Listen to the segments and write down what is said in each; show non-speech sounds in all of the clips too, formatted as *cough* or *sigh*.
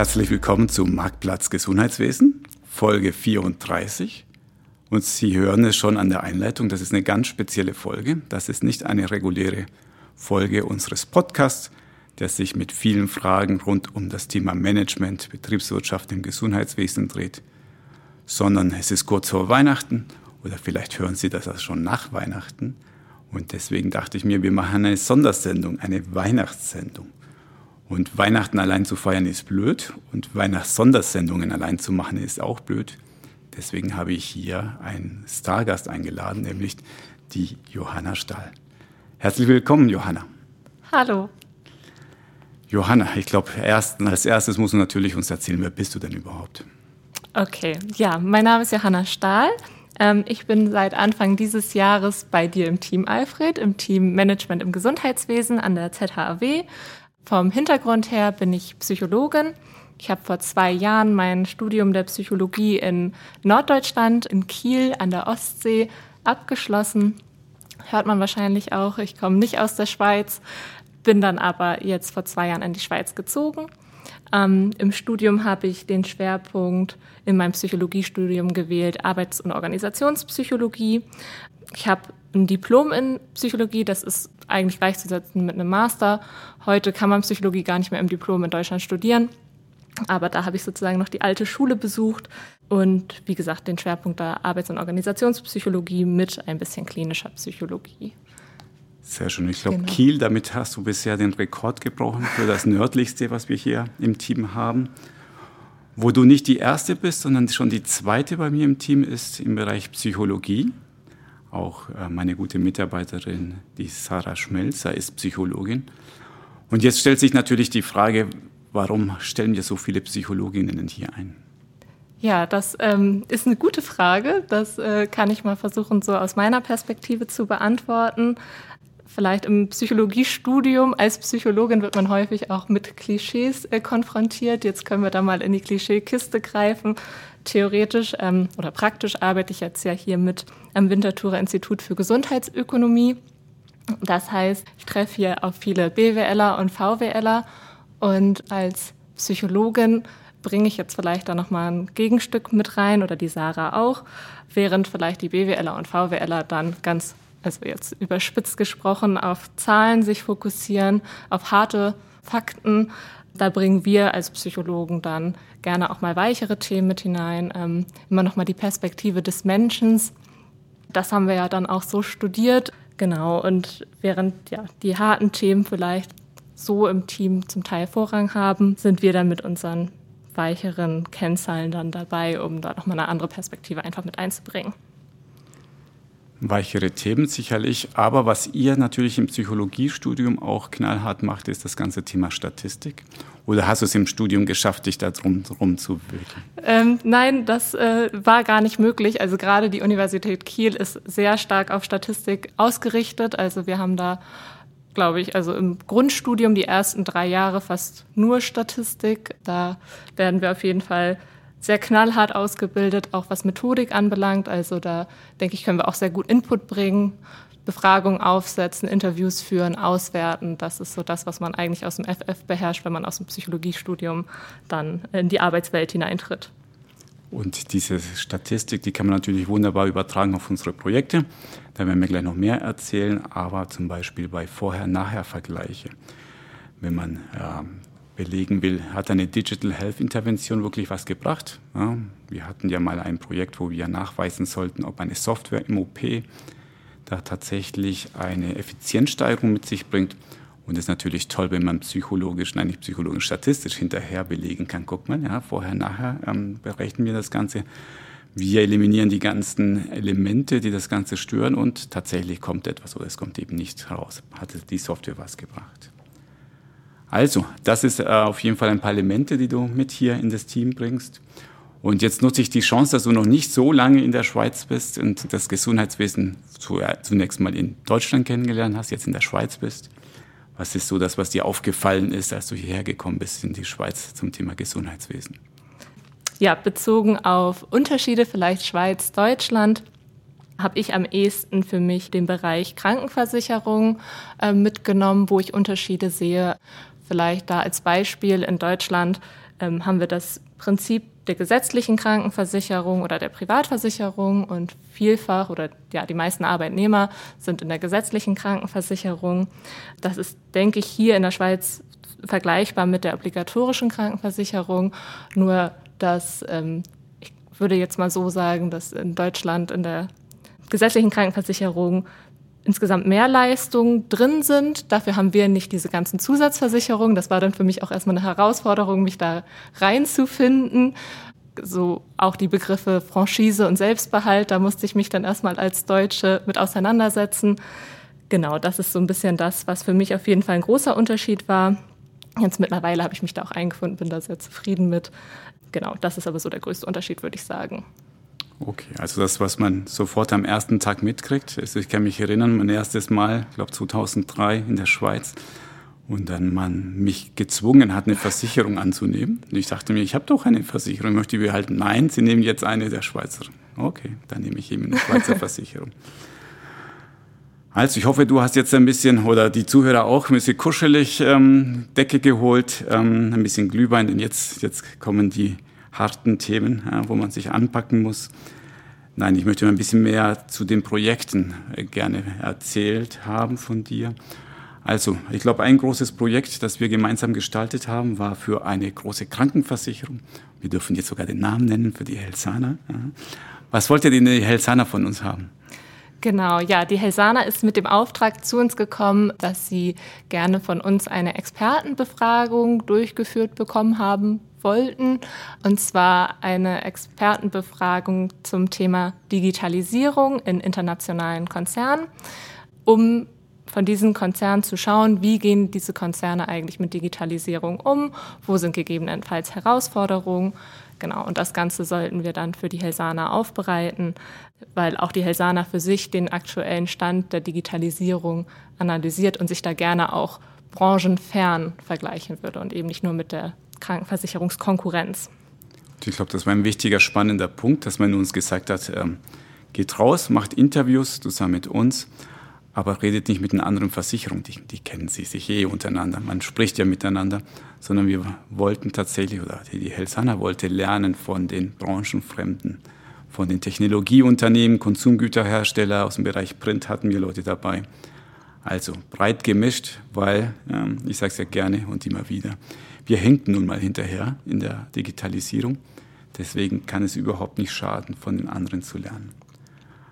Herzlich willkommen zum Marktplatz Gesundheitswesen, Folge 34. Und Sie hören es schon an der Einleitung, das ist eine ganz spezielle Folge. Das ist nicht eine reguläre Folge unseres Podcasts, der sich mit vielen Fragen rund um das Thema Management, Betriebswirtschaft im Gesundheitswesen dreht, sondern es ist kurz vor Weihnachten oder vielleicht hören Sie das auch schon nach Weihnachten. Und deswegen dachte ich mir, wir machen eine Sondersendung, eine Weihnachtssendung. Und Weihnachten allein zu feiern ist blöd und Weihnachtssondersendungen allein zu machen ist auch blöd. Deswegen habe ich hier einen Stargast eingeladen, nämlich die Johanna Stahl. Herzlich willkommen, Johanna. Hallo. Johanna, ich glaube, erst, als erstes musst du natürlich uns erzählen, wer bist du denn überhaupt? Okay, ja, mein Name ist Johanna Stahl. Ähm, ich bin seit Anfang dieses Jahres bei dir im Team Alfred, im Team Management im Gesundheitswesen an der ZHAW. Vom Hintergrund her bin ich Psychologin. Ich habe vor zwei Jahren mein Studium der Psychologie in Norddeutschland, in Kiel an der Ostsee, abgeschlossen. Hört man wahrscheinlich auch. Ich komme nicht aus der Schweiz, bin dann aber jetzt vor zwei Jahren in die Schweiz gezogen ähm, Im Studium habe ich den Schwerpunkt in meinem Psychologiestudium gewählt, Arbeits- und Organisationspsychologie. Ich habe ein Diplom in Psychologie, das ist eigentlich gleichzusetzen mit einem Master. Heute kann man Psychologie gar nicht mehr im Diplom in Deutschland studieren. Aber da habe ich sozusagen noch die alte Schule besucht und wie gesagt den Schwerpunkt der Arbeits- und Organisationspsychologie mit ein bisschen klinischer Psychologie. Sehr schön. Ich glaube, genau. Kiel, damit hast du bisher den Rekord gebrochen für das nördlichste, was wir hier im Team haben. Wo du nicht die erste bist, sondern schon die zweite bei mir im Team ist im Bereich Psychologie. Auch äh, meine gute Mitarbeiterin, die Sarah Schmelzer, ist Psychologin. Und jetzt stellt sich natürlich die Frage, warum stellen wir so viele Psychologinnen hier ein? Ja, das ähm, ist eine gute Frage. Das äh, kann ich mal versuchen, so aus meiner Perspektive zu beantworten vielleicht im Psychologiestudium als Psychologin wird man häufig auch mit Klischees äh, konfrontiert. Jetzt können wir da mal in die Klischeekiste greifen. Theoretisch ähm, oder praktisch arbeite ich jetzt ja hier mit am Winterthurer Institut für Gesundheitsökonomie. Das heißt, ich treffe hier auf viele BWLer und VWLer und als Psychologin bringe ich jetzt vielleicht da nochmal ein Gegenstück mit rein oder die Sarah auch, während vielleicht die BWLer und VWLer dann ganz also jetzt überspitzt gesprochen, auf Zahlen sich fokussieren, auf harte Fakten. Da bringen wir als Psychologen dann gerne auch mal weichere Themen mit hinein, ähm, immer noch mal die Perspektive des Menschen. Das haben wir ja dann auch so studiert, genau. Und während ja die harten Themen vielleicht so im Team zum Teil Vorrang haben, sind wir dann mit unseren weicheren Kennzahlen dann dabei, um da noch mal eine andere Perspektive einfach mit einzubringen weichere Themen sicherlich. Aber was ihr natürlich im Psychologiestudium auch knallhart macht, ist das ganze Thema Statistik. Oder hast du es im Studium geschafft, dich da drum, drum zu wickeln? Ähm, nein, das äh, war gar nicht möglich. Also gerade die Universität Kiel ist sehr stark auf Statistik ausgerichtet. Also wir haben da, glaube ich, also im Grundstudium die ersten drei Jahre fast nur Statistik. Da werden wir auf jeden Fall sehr knallhart ausgebildet, auch was Methodik anbelangt. Also da denke ich, können wir auch sehr gut Input bringen, Befragungen aufsetzen, Interviews führen, auswerten. Das ist so das, was man eigentlich aus dem FF beherrscht, wenn man aus dem Psychologiestudium dann in die Arbeitswelt hineintritt. Und diese Statistik, die kann man natürlich wunderbar übertragen auf unsere Projekte. Da werden wir gleich noch mehr erzählen, aber zum Beispiel bei Vorher-Nachher-Vergleiche. Wenn man ähm, belegen will, hat eine Digital Health Intervention wirklich was gebracht. Ja, wir hatten ja mal ein Projekt, wo wir nachweisen sollten, ob eine Software im OP da tatsächlich eine Effizienzsteigerung mit sich bringt. Und es ist natürlich toll, wenn man psychologisch, nein, nicht psychologisch, statistisch hinterher belegen kann. Guckt man, ja, vorher, nachher ähm, berechnen wir das Ganze. Wir eliminieren die ganzen Elemente, die das Ganze stören und tatsächlich kommt etwas oder es kommt eben nicht raus. Hatte die Software was gebracht. Also, das ist äh, auf jeden Fall ein paar Elemente, die du mit hier in das Team bringst. Und jetzt nutze ich die Chance, dass du noch nicht so lange in der Schweiz bist und das Gesundheitswesen äh, zunächst mal in Deutschland kennengelernt hast, jetzt in der Schweiz bist. Was ist so das, was dir aufgefallen ist, als du hierher gekommen bist in die Schweiz zum Thema Gesundheitswesen? Ja, bezogen auf Unterschiede, vielleicht Schweiz, Deutschland, habe ich am ehesten für mich den Bereich Krankenversicherung äh, mitgenommen, wo ich Unterschiede sehe vielleicht da als Beispiel in Deutschland ähm, haben wir das Prinzip der gesetzlichen Krankenversicherung oder der Privatversicherung und vielfach oder ja, die meisten Arbeitnehmer sind in der gesetzlichen Krankenversicherung. Das ist, denke ich, hier in der Schweiz vergleichbar mit der obligatorischen Krankenversicherung, nur dass ähm, ich würde jetzt mal so sagen, dass in Deutschland in der gesetzlichen Krankenversicherung insgesamt mehr Leistungen drin sind. Dafür haben wir nicht diese ganzen Zusatzversicherungen. Das war dann für mich auch erstmal eine Herausforderung, mich da reinzufinden. So auch die Begriffe Franchise und Selbstbehalt, da musste ich mich dann erstmal als Deutsche mit auseinandersetzen. Genau, das ist so ein bisschen das, was für mich auf jeden Fall ein großer Unterschied war. Jetzt mittlerweile habe ich mich da auch eingefunden, bin da sehr zufrieden mit. Genau, das ist aber so der größte Unterschied, würde ich sagen. Okay, also das, was man sofort am ersten Tag mitkriegt. Also ich kann mich erinnern, mein erstes Mal, ich glaube 2003 in der Schweiz, und dann man mich gezwungen hat, eine Versicherung anzunehmen. Und ich dachte mir, ich habe doch eine Versicherung, möchte ich behalten. Nein, Sie nehmen jetzt eine der Schweizer. Okay, dann nehme ich eben eine Schweizer *laughs* Versicherung. Also ich hoffe, du hast jetzt ein bisschen, oder die Zuhörer auch, ein bisschen kuschelig ähm, Decke geholt, ähm, ein bisschen Glühwein, denn jetzt, jetzt kommen die harten Themen, ja, wo man sich anpacken muss. Nein, ich möchte ein bisschen mehr zu den Projekten äh, gerne erzählt haben von dir. Also, ich glaube, ein großes Projekt, das wir gemeinsam gestaltet haben, war für eine große Krankenversicherung. Wir dürfen jetzt sogar den Namen nennen für die Helsana. Was wollte denn die Helsana von uns haben? Genau, ja, die Helsana ist mit dem Auftrag zu uns gekommen, dass sie gerne von uns eine Expertenbefragung durchgeführt bekommen haben wollten. Und zwar eine Expertenbefragung zum Thema Digitalisierung in internationalen Konzernen, um von diesen Konzernen zu schauen, wie gehen diese Konzerne eigentlich mit Digitalisierung um, wo sind gegebenenfalls Herausforderungen. Genau, und das Ganze sollten wir dann für die Helsana aufbereiten, weil auch die Helsana für sich den aktuellen Stand der Digitalisierung analysiert und sich da gerne auch branchenfern vergleichen würde und eben nicht nur mit der Krankenversicherungskonkurrenz. Ich glaube, das war ein wichtiger, spannender Punkt, dass man uns gesagt hat, ähm, geht raus, macht Interviews zusammen mit uns, aber redet nicht mit den anderen Versicherungen, die, die kennen sie sich eh untereinander, man spricht ja miteinander, sondern wir wollten tatsächlich, oder die Helsana wollte lernen von den Branchenfremden, von den Technologieunternehmen, Konsumgüterhersteller aus dem Bereich Print hatten wir Leute dabei. Also breit gemischt, weil, ähm, ich sage es ja gerne und immer wieder, wir hinken nun mal hinterher in der Digitalisierung. Deswegen kann es überhaupt nicht schaden, von den anderen zu lernen.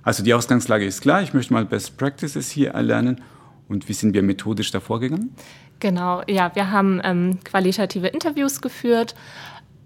Also die Ausgangslage ist klar. Ich möchte mal Best Practices hier erlernen. Und wie sind wir methodisch davor gegangen? Genau, ja, wir haben ähm, qualitative Interviews geführt.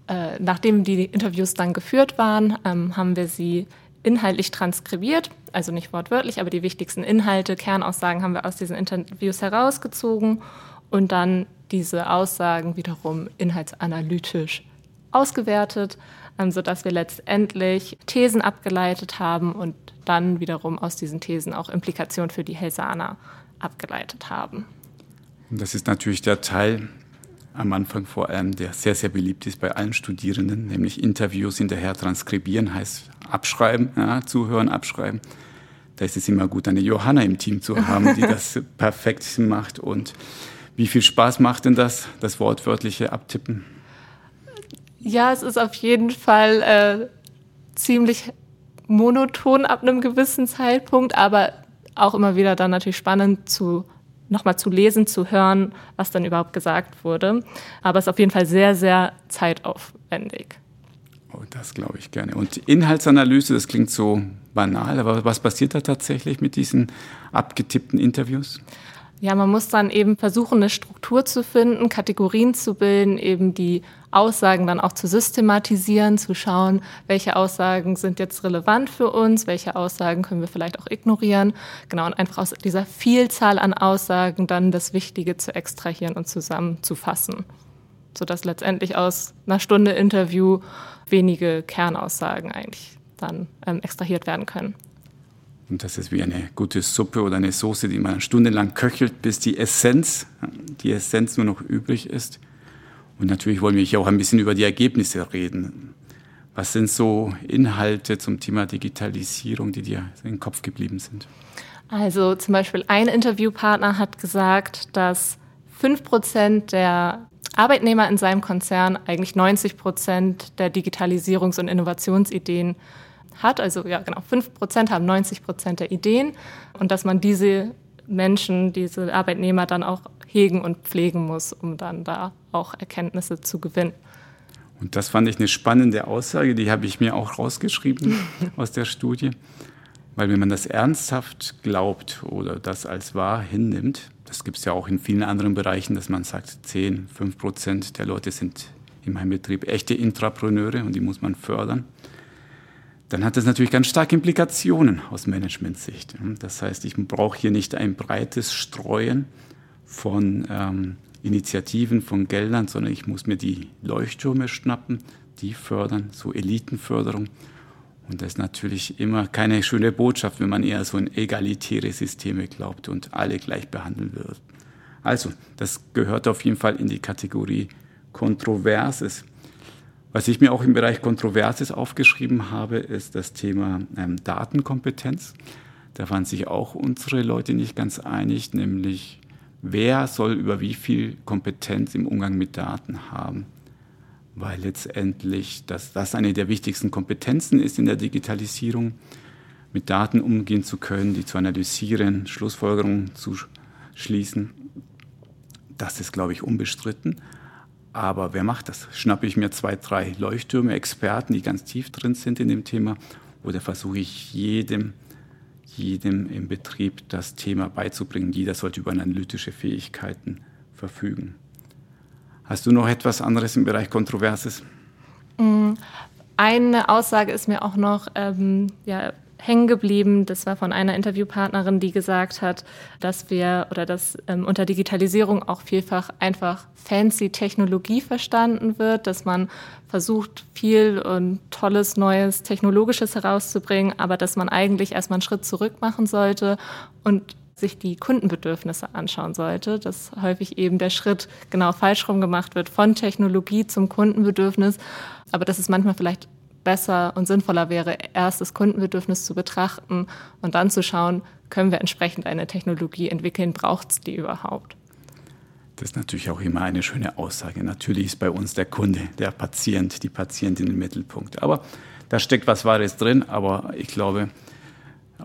Äh, nachdem die Interviews dann geführt waren, ähm, haben wir sie inhaltlich transkribiert, also nicht wortwörtlich, aber die wichtigsten Inhalte, Kernaussagen haben wir aus diesen Interviews herausgezogen und dann diese Aussagen wiederum inhaltsanalytisch ausgewertet, ähm, sodass wir letztendlich Thesen abgeleitet haben und dann wiederum aus diesen Thesen auch Implikationen für die Helsana abgeleitet haben. Das ist natürlich der Teil am Anfang vor allem, der sehr, sehr beliebt ist bei allen Studierenden, nämlich Interviews hinterher transkribieren, heißt abschreiben, ja, zuhören, abschreiben. Da ist es immer gut, eine Johanna im Team zu haben, die *laughs* das perfekt macht und wie viel Spaß macht denn das, das wortwörtliche Abtippen? Ja, es ist auf jeden Fall äh, ziemlich monoton ab einem gewissen Zeitpunkt, aber auch immer wieder dann natürlich spannend zu nochmal zu lesen, zu hören, was dann überhaupt gesagt wurde. Aber es ist auf jeden Fall sehr, sehr zeitaufwendig. Oh, das glaube ich gerne. Und Inhaltsanalyse, das klingt so banal, aber was passiert da tatsächlich mit diesen abgetippten Interviews? Ja, man muss dann eben versuchen, eine Struktur zu finden, Kategorien zu bilden, eben die Aussagen dann auch zu systematisieren, zu schauen, welche Aussagen sind jetzt relevant für uns, welche Aussagen können wir vielleicht auch ignorieren. Genau, und einfach aus dieser Vielzahl an Aussagen dann das Wichtige zu extrahieren und zusammenzufassen, sodass letztendlich aus einer Stunde Interview wenige Kernaussagen eigentlich dann ähm, extrahiert werden können. Und das ist wie eine gute Suppe oder eine Soße, die man stundenlang köchelt, bis die Essenz, die Essenz nur noch übrig ist. Und natürlich wollen wir hier auch ein bisschen über die Ergebnisse reden. Was sind so Inhalte zum Thema Digitalisierung, die dir in den Kopf geblieben sind? Also zum Beispiel ein Interviewpartner hat gesagt, dass fünf Prozent der Arbeitnehmer in seinem Konzern eigentlich 90 Prozent der Digitalisierungs- und Innovationsideen hat. Also ja, genau, 5 Prozent haben 90 Prozent der Ideen und dass man diese Menschen, diese Arbeitnehmer dann auch hegen und pflegen muss, um dann da auch Erkenntnisse zu gewinnen. Und das fand ich eine spannende Aussage, die habe ich mir auch rausgeschrieben *laughs* aus der Studie. Weil wenn man das ernsthaft glaubt oder das als wahr hinnimmt, das gibt es ja auch in vielen anderen Bereichen, dass man sagt, 10, 5 Prozent der Leute sind in meinem Betrieb echte Intrapreneure und die muss man fördern, dann hat das natürlich ganz starke Implikationen aus Managementsicht. Das heißt, ich brauche hier nicht ein breites Streuen von ähm, Initiativen, von Geldern, sondern ich muss mir die Leuchttürme schnappen, die fördern, so Elitenförderung. Und das ist natürlich immer keine schöne Botschaft, wenn man eher so in egalitäre Systeme glaubt und alle gleich behandeln wird. Also, das gehört auf jeden Fall in die Kategorie Kontroverses. Was ich mir auch im Bereich Kontroverses aufgeschrieben habe, ist das Thema ähm, Datenkompetenz. Da waren sich auch unsere Leute nicht ganz einig, nämlich wer soll über wie viel Kompetenz im Umgang mit Daten haben weil letztendlich das, das eine der wichtigsten Kompetenzen ist in der Digitalisierung, mit Daten umgehen zu können, die zu analysieren, Schlussfolgerungen zu schließen. Das ist, glaube ich, unbestritten. Aber wer macht das? Schnappe ich mir zwei, drei Leuchttürme, Experten, die ganz tief drin sind in dem Thema, oder versuche ich jedem, jedem im Betrieb das Thema beizubringen? Jeder sollte über analytische Fähigkeiten verfügen. Hast du noch etwas anderes im Bereich Kontroverses? Mm, eine Aussage ist mir auch noch ähm, ja, hängen geblieben. Das war von einer Interviewpartnerin, die gesagt hat, dass wir oder dass ähm, unter Digitalisierung auch vielfach einfach fancy Technologie verstanden wird, dass man versucht, viel und tolles, neues, technologisches herauszubringen, aber dass man eigentlich erstmal einen Schritt zurück machen sollte und sich die Kundenbedürfnisse anschauen sollte, dass häufig eben der Schritt genau falsch rum gemacht wird von Technologie zum Kundenbedürfnis, aber dass es manchmal vielleicht besser und sinnvoller wäre, erst das Kundenbedürfnis zu betrachten und dann zu schauen, können wir entsprechend eine Technologie entwickeln, braucht es die überhaupt? Das ist natürlich auch immer eine schöne Aussage. Natürlich ist bei uns der Kunde, der Patient, die Patientin im Mittelpunkt. Aber da steckt was Wahres drin, aber ich glaube,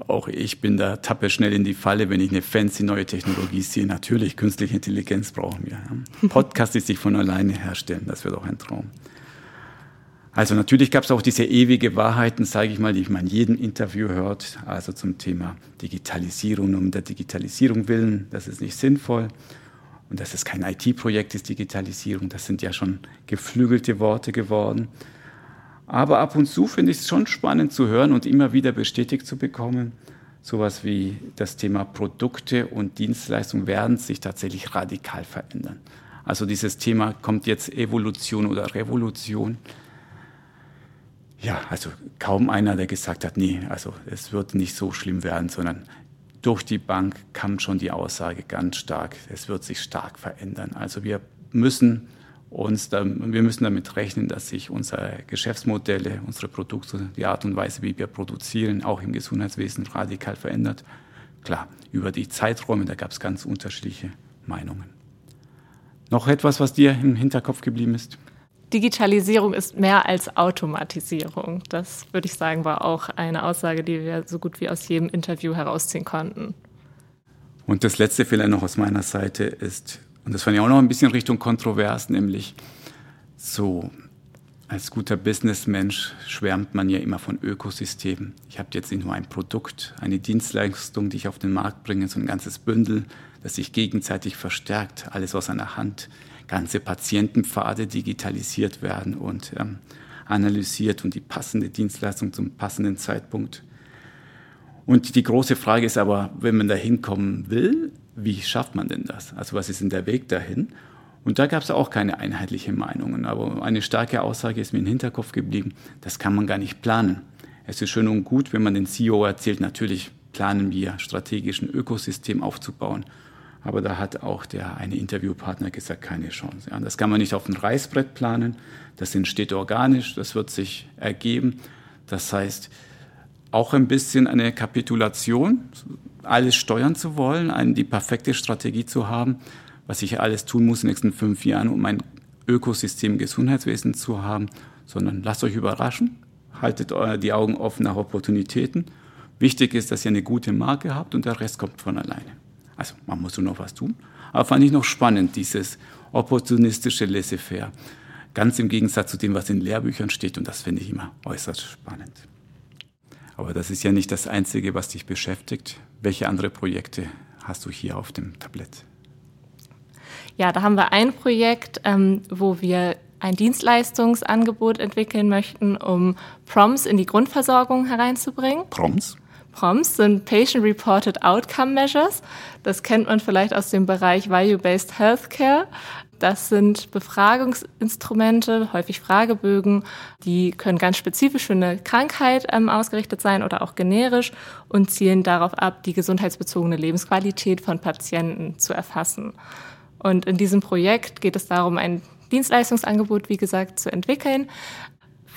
auch ich bin da tappe schnell in die Falle, wenn ich eine fancy neue Technologie sehe. Natürlich, künstliche Intelligenz brauchen wir. *laughs* Podcast, die sich von alleine herstellen, das wird auch ein Traum. Also natürlich gab es auch diese ewige Wahrheiten, sage ich mal, die man in jedem Interview hört, also zum Thema Digitalisierung um der Digitalisierung willen, das ist nicht sinnvoll und dass es kein IT-Projekt ist, Digitalisierung, das sind ja schon geflügelte Worte geworden. Aber ab und zu finde ich es schon spannend zu hören und immer wieder bestätigt zu bekommen, sowas wie das Thema Produkte und Dienstleistungen werden sich tatsächlich radikal verändern. Also dieses Thema kommt jetzt Evolution oder Revolution. Ja, also kaum einer, der gesagt hat, nee, also es wird nicht so schlimm werden, sondern durch die Bank kam schon die Aussage ganz stark, es wird sich stark verändern. Also wir müssen uns da, wir müssen damit rechnen, dass sich unsere Geschäftsmodelle, unsere Produkte, die Art und Weise, wie wir produzieren, auch im Gesundheitswesen radikal verändert. Klar, über die Zeiträume, da gab es ganz unterschiedliche Meinungen. Noch etwas, was dir im Hinterkopf geblieben ist? Digitalisierung ist mehr als Automatisierung. Das würde ich sagen, war auch eine Aussage, die wir so gut wie aus jedem Interview herausziehen konnten. Und das letzte vielleicht noch aus meiner Seite ist, und das fand ich auch noch ein bisschen Richtung kontrovers, nämlich so als guter Businessmensch schwärmt man ja immer von Ökosystemen. Ich habe jetzt nicht nur ein Produkt, eine Dienstleistung, die ich auf den Markt bringe, so ein ganzes Bündel, das sich gegenseitig verstärkt, alles aus einer Hand. Ganze Patientenpfade digitalisiert werden und ähm, analysiert und die passende Dienstleistung zum passenden Zeitpunkt. Und die große Frage ist aber, wenn man da hinkommen will, wie schafft man denn das? Also was ist denn der Weg dahin? Und da gab es auch keine einheitlichen Meinungen. Aber eine starke Aussage ist mir im Hinterkopf geblieben, das kann man gar nicht planen. Es ist schön und gut, wenn man den CEO erzählt, natürlich planen wir, strategisch ein Ökosystem aufzubauen. Aber da hat auch der eine Interviewpartner gesagt, keine Chance. Ja, das kann man nicht auf dem Reißbrett planen. Das entsteht organisch, das wird sich ergeben. Das heißt, auch ein bisschen eine Kapitulation, alles steuern zu wollen, eine, die perfekte Strategie zu haben, was ich alles tun muss in den nächsten fünf Jahren, um ein Ökosystem Gesundheitswesen zu haben, sondern lasst euch überraschen, haltet die Augen offen nach Opportunitäten. Wichtig ist, dass ihr eine gute Marke habt und der Rest kommt von alleine. Also man muss nur noch was tun. Aber fand ich noch spannend, dieses opportunistische Laissez-faire. Ganz im Gegensatz zu dem, was in Lehrbüchern steht. Und das finde ich immer äußerst spannend. Aber das ist ja nicht das Einzige, was dich beschäftigt. Welche andere Projekte hast du hier auf dem Tablett? Ja, da haben wir ein Projekt, ähm, wo wir ein Dienstleistungsangebot entwickeln möchten, um PROMs in die Grundversorgung hereinzubringen. PROMs? PROMs sind Patient Reported Outcome Measures. Das kennt man vielleicht aus dem Bereich Value-Based Healthcare. Das sind Befragungsinstrumente, häufig Fragebögen, die können ganz spezifisch für eine Krankheit ähm, ausgerichtet sein oder auch generisch und zielen darauf ab, die gesundheitsbezogene Lebensqualität von Patienten zu erfassen. Und in diesem Projekt geht es darum, ein Dienstleistungsangebot, wie gesagt, zu entwickeln,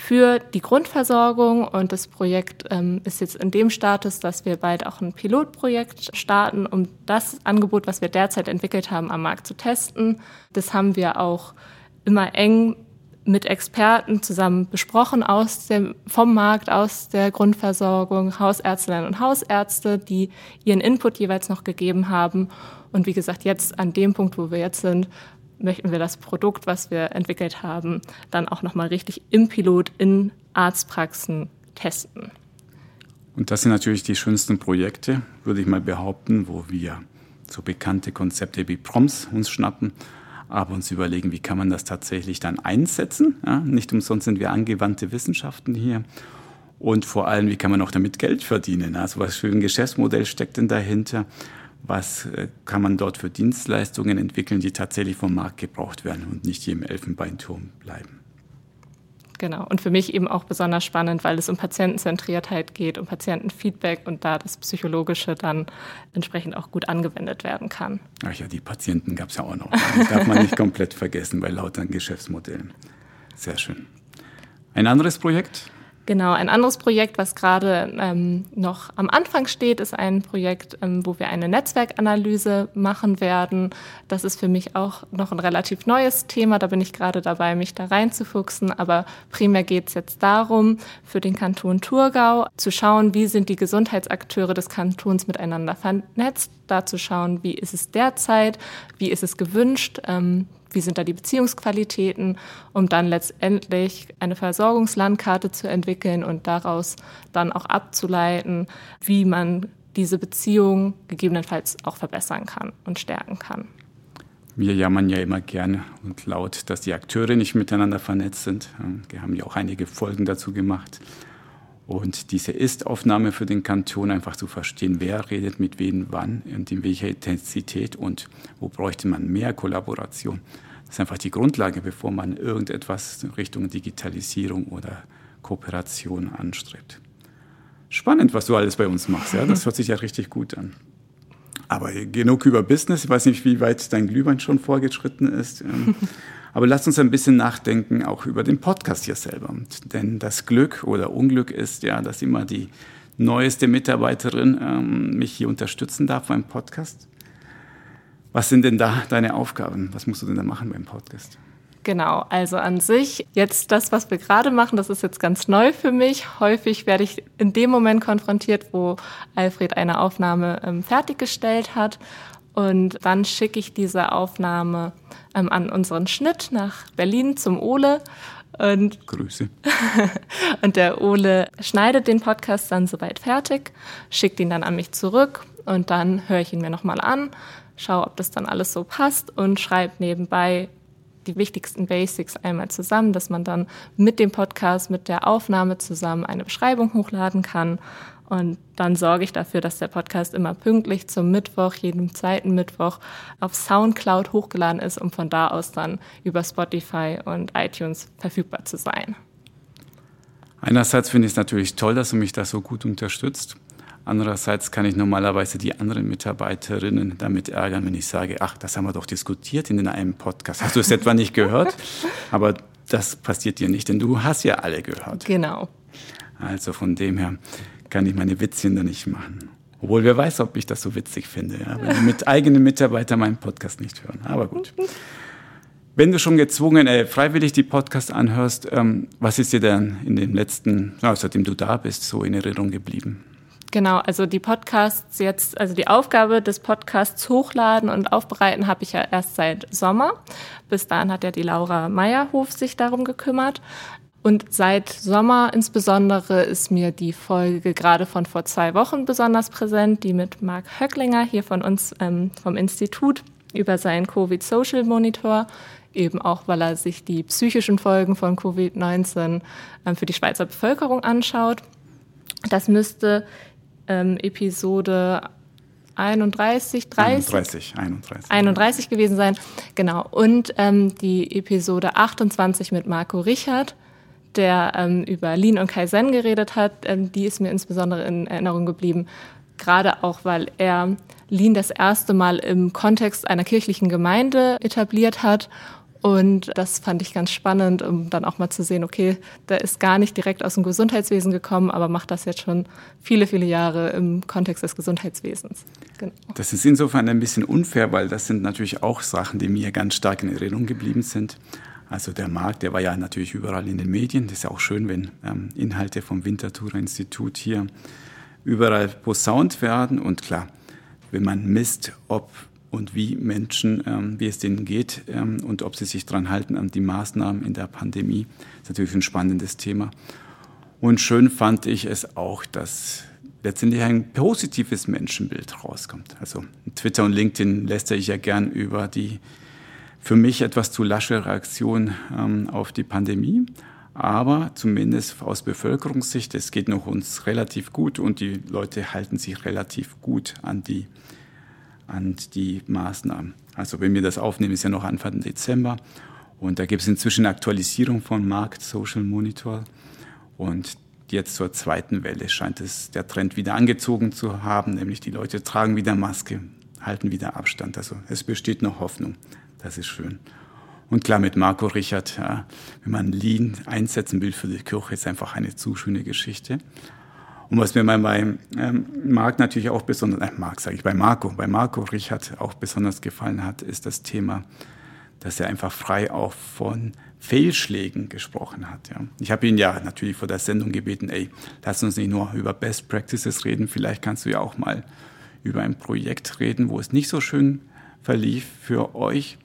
für die Grundversorgung. Und das Projekt ähm, ist jetzt in dem Status, dass wir bald auch ein Pilotprojekt starten, um das Angebot, was wir derzeit entwickelt haben, am Markt zu testen. Das haben wir auch immer eng mit Experten zusammen besprochen aus dem, vom Markt, aus der Grundversorgung, Hausärztinnen und Hausärzte, die ihren Input jeweils noch gegeben haben. Und wie gesagt, jetzt an dem Punkt, wo wir jetzt sind, möchten wir das Produkt, was wir entwickelt haben, dann auch nochmal richtig im Pilot in Arztpraxen testen. Und das sind natürlich die schönsten Projekte, würde ich mal behaupten, wo wir so bekannte Konzepte wie Proms uns schnappen, aber uns überlegen, wie kann man das tatsächlich dann einsetzen. Ja, nicht umsonst sind wir angewandte Wissenschaften hier. Und vor allem, wie kann man auch damit Geld verdienen? Also was für ein Geschäftsmodell steckt denn dahinter? Was äh, kann man dort für Dienstleistungen entwickeln, die tatsächlich vom Markt gebraucht werden und nicht hier im Elfenbeinturm bleiben. Genau. Und für mich eben auch besonders spannend, weil es um Patientenzentriertheit geht, um Patientenfeedback und da das Psychologische dann entsprechend auch gut angewendet werden kann. Ach ja, die Patienten gab es ja auch noch. Das darf man nicht komplett vergessen bei lauter Geschäftsmodellen. Sehr schön. Ein anderes Projekt? Genau, ein anderes Projekt, was gerade ähm, noch am Anfang steht, ist ein Projekt, ähm, wo wir eine Netzwerkanalyse machen werden. Das ist für mich auch noch ein relativ neues Thema. Da bin ich gerade dabei, mich da reinzufuchsen. Aber primär geht es jetzt darum, für den Kanton Thurgau zu schauen, wie sind die Gesundheitsakteure des Kantons miteinander vernetzt. Da zu schauen, wie ist es derzeit, wie ist es gewünscht. Ähm, wie sind da die Beziehungsqualitäten, um dann letztendlich eine Versorgungslandkarte zu entwickeln und daraus dann auch abzuleiten, wie man diese Beziehung gegebenenfalls auch verbessern kann und stärken kann. Wir jammern ja immer gerne und laut, dass die Akteure nicht miteinander vernetzt sind. Wir haben ja auch einige Folgen dazu gemacht. Und diese Ist-Aufnahme für den Kanton einfach zu verstehen, wer redet mit wem wann und in welcher Intensität und wo bräuchte man mehr Kollaboration. Das ist einfach die Grundlage, bevor man irgendetwas Richtung Digitalisierung oder Kooperation anstrebt. Spannend, was du alles bei uns machst. Ja? Das hört sich ja richtig gut an. Aber genug über Business. Ich weiß nicht, wie weit dein Glühwein schon vorgeschritten ist. *laughs* Aber lasst uns ein bisschen nachdenken auch über den Podcast hier selber. Denn das Glück oder Unglück ist ja, dass immer die neueste Mitarbeiterin ähm, mich hier unterstützen darf beim Podcast. Was sind denn da deine Aufgaben? Was musst du denn da machen beim Podcast? Genau, also an sich, jetzt das, was wir gerade machen, das ist jetzt ganz neu für mich. Häufig werde ich in dem Moment konfrontiert, wo Alfred eine Aufnahme ähm, fertiggestellt hat. Und dann schicke ich diese Aufnahme ähm, an unseren Schnitt nach Berlin zum Ole. Und Grüße. *laughs* und der Ole schneidet den Podcast dann soweit fertig, schickt ihn dann an mich zurück und dann höre ich ihn mir nochmal an, schaue, ob das dann alles so passt und schreibe nebenbei die wichtigsten Basics einmal zusammen, dass man dann mit dem Podcast, mit der Aufnahme zusammen eine Beschreibung hochladen kann und dann sorge ich dafür, dass der Podcast immer pünktlich zum Mittwoch, jedem zweiten Mittwoch auf Soundcloud hochgeladen ist, um von da aus dann über Spotify und iTunes verfügbar zu sein. Einerseits finde ich es natürlich toll, dass du mich da so gut unterstützt. Andererseits kann ich normalerweise die anderen Mitarbeiterinnen damit ärgern, wenn ich sage, ach, das haben wir doch diskutiert in einem Podcast. Hast du es etwa nicht gehört? *laughs* Aber das passiert dir nicht, denn du hast ja alle gehört. Genau. Also von dem her kann ich meine Witzchen da nicht machen. Obwohl, wer weiß, ob ich das so witzig finde, ja? wenn mit *laughs* eigenen Mitarbeitern meinen Podcast nicht hören. Aber gut. Wenn du schon gezwungen, äh, freiwillig die Podcasts anhörst, ähm, was ist dir denn in den letzten, ja, seitdem du da bist, so in Erinnerung geblieben? Genau, also die Podcasts jetzt, also die Aufgabe des Podcasts hochladen und aufbereiten habe ich ja erst seit Sommer. Bis dahin hat ja die Laura Meyerhof sich darum gekümmert. Und seit Sommer insbesondere ist mir die Folge gerade von vor zwei Wochen besonders präsent, die mit Marc Höcklinger hier von uns ähm, vom Institut über seinen Covid-Social Monitor, eben auch weil er sich die psychischen Folgen von Covid-19 ähm, für die Schweizer Bevölkerung anschaut. Das müsste ähm, Episode 31, 30, 31, 31. 31 gewesen sein. Genau. Und ähm, die Episode 28 mit Marco Richard, der ähm, über Lean und Kaizen geredet hat, ähm, die ist mir insbesondere in Erinnerung geblieben. Gerade auch, weil er Lean das erste Mal im Kontext einer kirchlichen Gemeinde etabliert hat und das fand ich ganz spannend, um dann auch mal zu sehen, okay, der ist gar nicht direkt aus dem Gesundheitswesen gekommen, aber macht das jetzt schon viele, viele Jahre im Kontext des Gesundheitswesens. Genau. Das ist insofern ein bisschen unfair, weil das sind natürlich auch Sachen, die mir ganz stark in Erinnerung geblieben sind. Also der Markt, der war ja natürlich überall in den Medien. Das ist ja auch schön, wenn ähm, Inhalte vom Winterthur Institut hier überall posaunt werden. Und klar, wenn man misst, ob und wie Menschen, ähm, wie es denen geht ähm, und ob sie sich daran halten an die Maßnahmen in der Pandemie. Ist natürlich ein spannendes Thema. Und schön fand ich es auch, dass letztendlich ein positives Menschenbild rauskommt. Also Twitter und LinkedIn lässt ich ja gern über die für mich etwas zu lasche Reaktion ähm, auf die Pandemie. Aber zumindest aus Bevölkerungssicht, es geht noch uns relativ gut und die Leute halten sich relativ gut an die an die Maßnahmen. Also wenn wir das aufnehmen, ist ja noch Anfang Dezember. Und da gibt es inzwischen Aktualisierung von Markt Social Monitor. Und jetzt zur zweiten Welle scheint es der Trend wieder angezogen zu haben, nämlich die Leute tragen wieder Maske, halten wieder Abstand. Also es besteht noch Hoffnung. Das ist schön. Und klar, mit Marco Richard, ja, wenn man Lean einsetzen will für die Kirche, ist einfach eine zu schöne Geschichte. Und was mir bei ähm, Marc natürlich auch besonders, äh, Marc sage ich, bei Marco, bei Marco Richard auch besonders gefallen hat, ist das Thema, dass er einfach frei auch von Fehlschlägen gesprochen hat. Ja. Ich habe ihn ja natürlich vor der Sendung gebeten, ey, lass uns nicht nur über Best Practices reden, vielleicht kannst du ja auch mal über ein Projekt reden, wo es nicht so schön verlief für euch.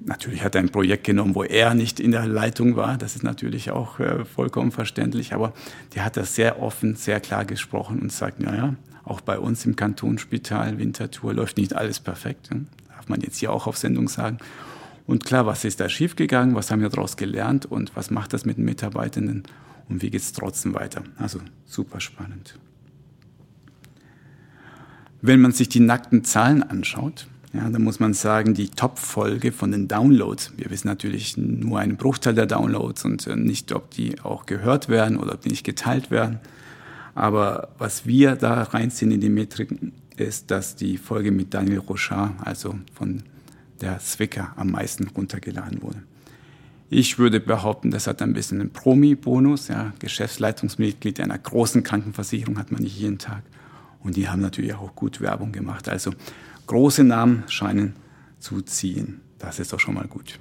Natürlich hat er ein Projekt genommen, wo er nicht in der Leitung war. Das ist natürlich auch äh, vollkommen verständlich. Aber der hat das sehr offen, sehr klar gesprochen und sagt, naja, auch bei uns im Kantonsspital Winterthur läuft nicht alles perfekt. Darf man jetzt hier auch auf Sendung sagen. Und klar, was ist da schiefgegangen? Was haben wir daraus gelernt? Und was macht das mit den Mitarbeitenden? Und wie geht es trotzdem weiter? Also super spannend. Wenn man sich die nackten Zahlen anschaut, ja, da muss man sagen, die Top-Folge von den Downloads. Wir wissen natürlich nur einen Bruchteil der Downloads und äh, nicht, ob die auch gehört werden oder ob die nicht geteilt werden. Aber was wir da reinziehen in die Metriken, ist, dass die Folge mit Daniel Rochard, also von der Zwicker, am meisten runtergeladen wurde. Ich würde behaupten, das hat ein bisschen einen Promi-Bonus. Ja, Geschäftsleitungsmitglied einer großen Krankenversicherung hat man nicht jeden Tag. Und die haben natürlich auch gut Werbung gemacht. Also große Namen scheinen zu ziehen. Das ist doch schon mal gut.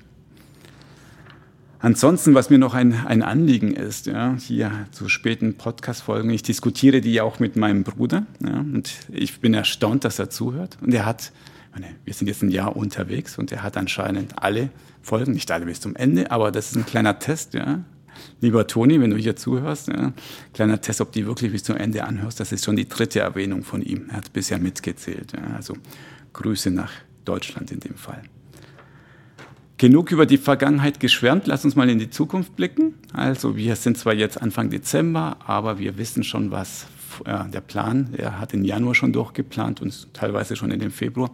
Ansonsten, was mir noch ein, ein Anliegen ist, ja, hier zu späten Podcast-Folgen, ich diskutiere die auch mit meinem Bruder ja, und ich bin erstaunt, dass er zuhört. Und er hat, meine, wir sind jetzt ein Jahr unterwegs und er hat anscheinend alle Folgen, nicht alle bis zum Ende, aber das ist ein kleiner Test, ja. Lieber Toni, wenn du hier zuhörst, ja, kleiner Test, ob du wirklich bis zum Ende anhörst, das ist schon die dritte Erwähnung von ihm. Er hat bisher mitgezählt. Ja, also Grüße nach Deutschland in dem Fall. Genug über die Vergangenheit geschwärmt, lass uns mal in die Zukunft blicken. Also wir sind zwar jetzt Anfang Dezember, aber wir wissen schon, was äh, der Plan, er hat im Januar schon durchgeplant und teilweise schon in dem Februar.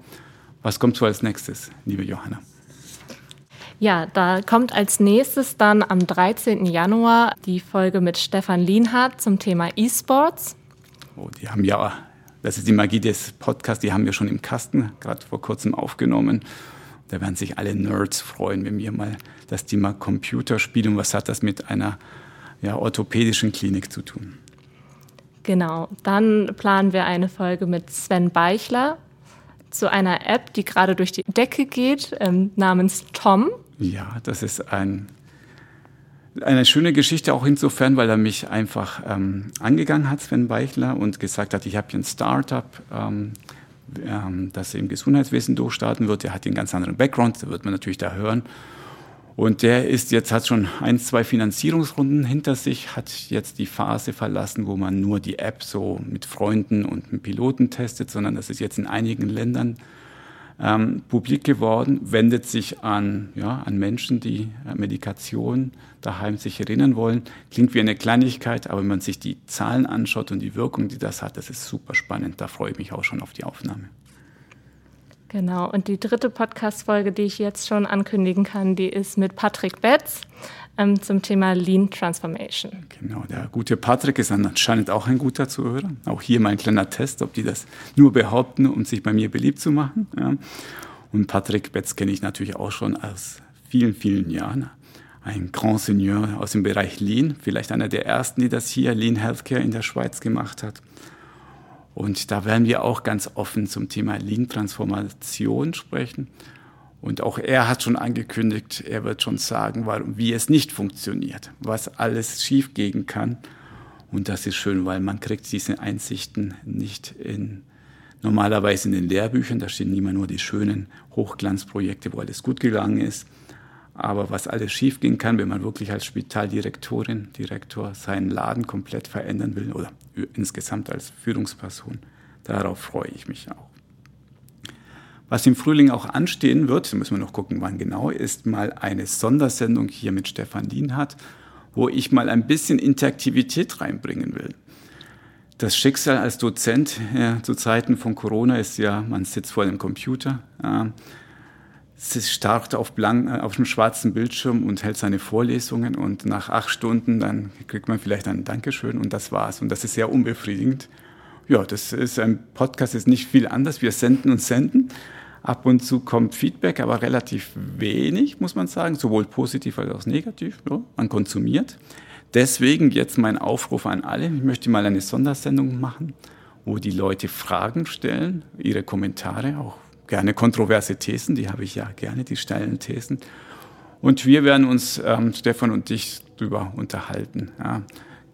Was kommt so als nächstes, liebe Johanna? Ja, da kommt als nächstes dann am 13. Januar die Folge mit Stefan Lienhardt zum Thema E-Sports. Oh, die haben ja das ist die Magie des Podcasts, die haben wir schon im Kasten gerade vor kurzem aufgenommen. Da werden sich alle Nerds freuen, wenn wir mal das Thema Computerspiele und was hat das mit einer ja, orthopädischen Klinik zu tun. Genau, dann planen wir eine Folge mit Sven Beichler zu einer App, die gerade durch die Decke geht, ähm, namens Tom. Ja, das ist ein, eine schöne Geschichte auch insofern, weil er mich einfach ähm, angegangen hat, Sven Beichler, und gesagt hat, ich habe hier ein Startup, ähm, ähm, das im Gesundheitswesen durchstarten wird. Der hat einen ganz anderen Background, da wird man natürlich da hören. Und der ist jetzt, hat schon ein, zwei Finanzierungsrunden hinter sich, hat jetzt die Phase verlassen, wo man nur die App so mit Freunden und mit Piloten testet, sondern das ist jetzt in einigen Ländern ähm, publik geworden, wendet sich an, ja, an Menschen, die äh, Medikation daheim sich erinnern wollen. Klingt wie eine Kleinigkeit, aber wenn man sich die Zahlen anschaut und die Wirkung, die das hat, das ist super spannend. Da freue ich mich auch schon auf die Aufnahme. Genau, und die dritte Podcast-Folge, die ich jetzt schon ankündigen kann, die ist mit Patrick Betz ähm, zum Thema Lean Transformation. Genau, der gute Patrick ist anscheinend auch ein guter Zuhörer. Auch hier mein kleiner Test, ob die das nur behaupten, um sich bei mir beliebt zu machen. Ja. Und Patrick Betz kenne ich natürlich auch schon aus vielen, vielen Jahren. Ein Grand Seigneur aus dem Bereich Lean, vielleicht einer der ersten, die das hier, Lean Healthcare in der Schweiz gemacht hat. Und da werden wir auch ganz offen zum Thema Lean-Transformation sprechen. Und auch er hat schon angekündigt, er wird schon sagen, warum, wie es nicht funktioniert, was alles schiefgehen kann. Und das ist schön, weil man kriegt diese Einsichten nicht in, normalerweise in den Lehrbüchern. Da stehen immer nur die schönen Hochglanzprojekte, wo alles gut gegangen ist. Aber was alles schiefgehen kann, wenn man wirklich als Spitaldirektorin, Direktor seinen Laden komplett verändern will oder insgesamt als Führungsperson, darauf freue ich mich auch. Was im Frühling auch anstehen wird, müssen wir noch gucken, wann genau, ist mal eine Sondersendung hier mit Stefan Lienhardt, wo ich mal ein bisschen Interaktivität reinbringen will. Das Schicksal als Dozent ja, zu Zeiten von Corona ist ja, man sitzt vor dem Computer. Es starrt auf, blank, äh, auf einem schwarzen Bildschirm und hält seine Vorlesungen und nach acht Stunden dann kriegt man vielleicht ein Dankeschön und das war's. Und das ist sehr unbefriedigend. Ja, das ist ein Podcast, ist nicht viel anders. Wir senden und senden. Ab und zu kommt Feedback, aber relativ wenig, muss man sagen, sowohl positiv als auch negativ. Ja, man konsumiert. Deswegen jetzt mein Aufruf an alle. Ich möchte mal eine Sondersendung machen, wo die Leute Fragen stellen, ihre Kommentare, auch gerne kontroverse Thesen, die habe ich ja gerne, die steilen Thesen. Und wir werden uns, ähm, Stefan und ich, darüber unterhalten. Ja.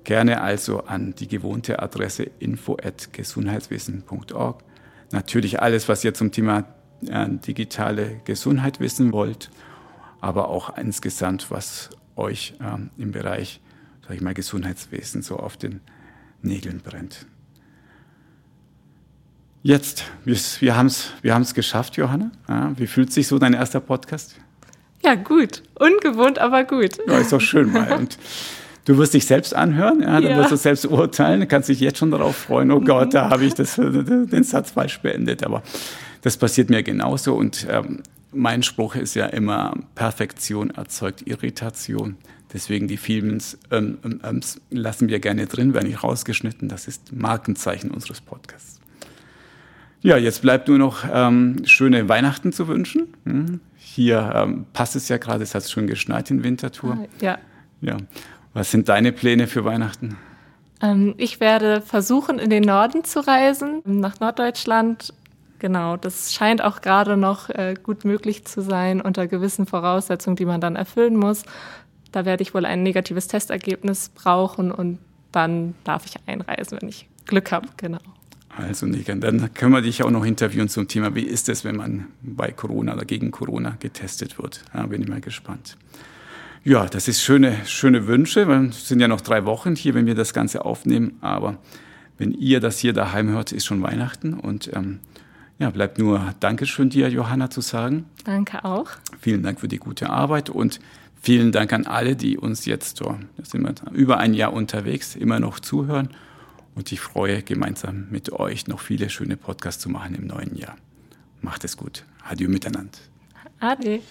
Gerne also an die gewohnte Adresse info.gesundheitswissen.org. Natürlich alles, was ihr zum Thema äh, digitale Gesundheit wissen wollt, aber auch insgesamt, was euch ähm, im Bereich, sag ich mal, Gesundheitswesen so auf den Nägeln brennt. Jetzt, wir, wir haben es wir haben's geschafft, Johanna. Ja, wie fühlt sich so dein erster Podcast? Ja, gut. Ungewohnt, aber gut. Ja, ist doch schön mal. Und du wirst dich selbst anhören, ja, dann ja. wirst du selbst urteilen, du kannst dich jetzt schon darauf freuen, oh Gott, da habe ich das, den Satz falsch beendet. Aber das passiert mir genauso. Und ähm, mein Spruch ist ja immer, Perfektion erzeugt Irritation. Deswegen die vielen ähm, ähm, ähm, lassen wir gerne drin, werden nicht rausgeschnitten. Das ist Markenzeichen unseres Podcasts. Ja, jetzt bleibt nur noch ähm, schöne Weihnachten zu wünschen. Hm. Hier ähm, passt es ja gerade, es hat schon geschneit in Winterthur. Ah, ja. ja. Was sind deine Pläne für Weihnachten? Ähm, ich werde versuchen, in den Norden zu reisen, nach Norddeutschland. Genau, das scheint auch gerade noch äh, gut möglich zu sein, unter gewissen Voraussetzungen, die man dann erfüllen muss. Da werde ich wohl ein negatives Testergebnis brauchen und dann darf ich einreisen, wenn ich Glück habe. Genau. Also Nikan, dann können wir dich auch noch interviewen zum Thema, wie ist es, wenn man bei Corona oder gegen Corona getestet wird. Ja, bin ich mal gespannt. Ja, das ist schöne, schöne Wünsche. Es sind ja noch drei Wochen hier, wenn wir das Ganze aufnehmen. Aber wenn ihr das hier daheim hört, ist schon Weihnachten. Und ähm, ja, bleibt nur Dankeschön dir, Johanna, zu sagen. Danke auch. Vielen Dank für die gute Arbeit und vielen Dank an alle, die uns jetzt, so, sind wir über ein Jahr unterwegs, immer noch zuhören und ich freue, gemeinsam mit euch noch viele schöne Podcasts zu machen im neuen Jahr. Macht es gut. Adieu miteinander. Ade.